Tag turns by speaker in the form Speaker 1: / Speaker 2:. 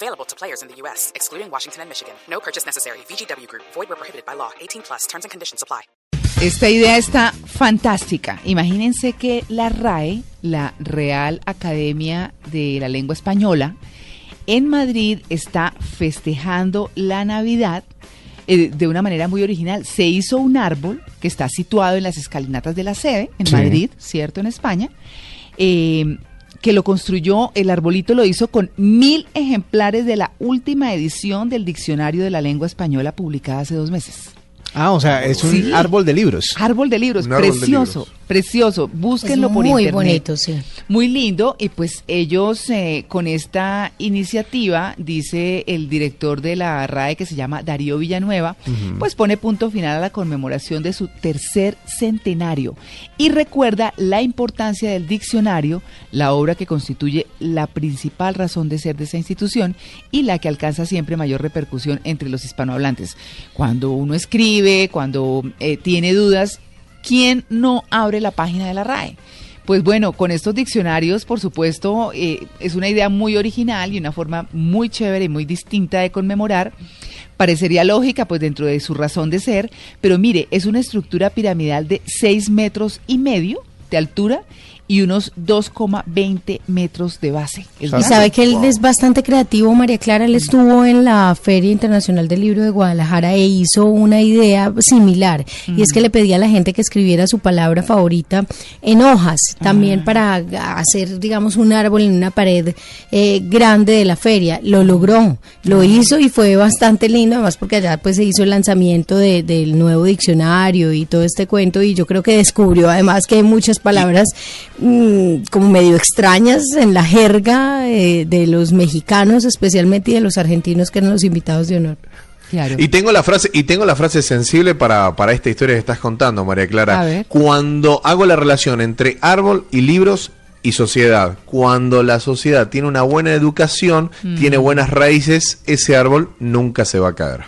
Speaker 1: Available to players in the U.S., excluding Washington and Michigan. No purchase necessary. VGW Group. Void where prohibited by law. 18 plus. Terms and conditions apply.
Speaker 2: Esta idea está fantástica. Imagínense que la RAE, la Real Academia de la Lengua Española, en Madrid está festejando la Navidad eh, de una manera muy original. Se hizo un árbol que está situado en las escalinatas de la sede, en
Speaker 3: Sí.
Speaker 2: Madrid, ¿cierto? En España. eh, que lo construyó, el arbolito lo hizo con mil ejemplares de la última edición del Diccionario de la Lengua Española publicada hace dos meses.
Speaker 3: Ah, o sea, es un
Speaker 2: Sí.
Speaker 3: árbol de libros.
Speaker 2: Árbol de libros,
Speaker 4: Un árbol de
Speaker 2: precioso,
Speaker 4: libros.
Speaker 2: Precioso. Búsquenlo
Speaker 5: Es
Speaker 2: por
Speaker 5: muy
Speaker 2: internet.
Speaker 5: bonito, sí.
Speaker 2: Muy lindo y pues ellos eh, con esta iniciativa, dice el director de la RAE que se llama Darío Villanueva, pues pone punto final a la conmemoración de su tercer centenario y recuerda la importancia del diccionario, la obra que constituye la principal razón de ser de esa institución y la que alcanza siempre mayor repercusión entre los hispanohablantes. Cuando uno escribe, cuando eh, tiene dudas, ¿quién no abre la página de la RAE? Pues bueno, con estos diccionarios, por supuesto, eh, es una idea muy original y una forma muy chévere y muy distinta de conmemorar. Parecería lógica, pues dentro de su razón de ser, pero mire, es una estructura piramidal de 6 metros y medio de altura y unos 2,20 metros de base. Es
Speaker 5: Y sabe que él es bastante creativo, María Clara. Él estuvo en la Feria Internacional del Libro de Guadalajara e hizo una idea similar. Y es que le pedía a la gente que escribiera su palabra favorita en hojas, también para hacer, digamos, un árbol en una pared eh, grande de la feria. Lo logró, lo hizo y fue bastante lindo, además porque allá pues se hizo el lanzamiento de- del nuevo diccionario y todo este cuento. Y yo creo que descubrió además que hay muchas palabras mm, como medio extrañas en la jerga eh, de los mexicanos especialmente y de los argentinos que eran los invitados de honor.
Speaker 2: Claro.
Speaker 4: Y tengo la frase, y tengo la frase sensible para, para esta historia que estás contando, María Clara.
Speaker 2: A ver.
Speaker 4: Cuando hago la relación entre árbol y libros y sociedad, cuando la sociedad tiene una buena educación, tiene buenas raíces, ese árbol nunca se va a caer.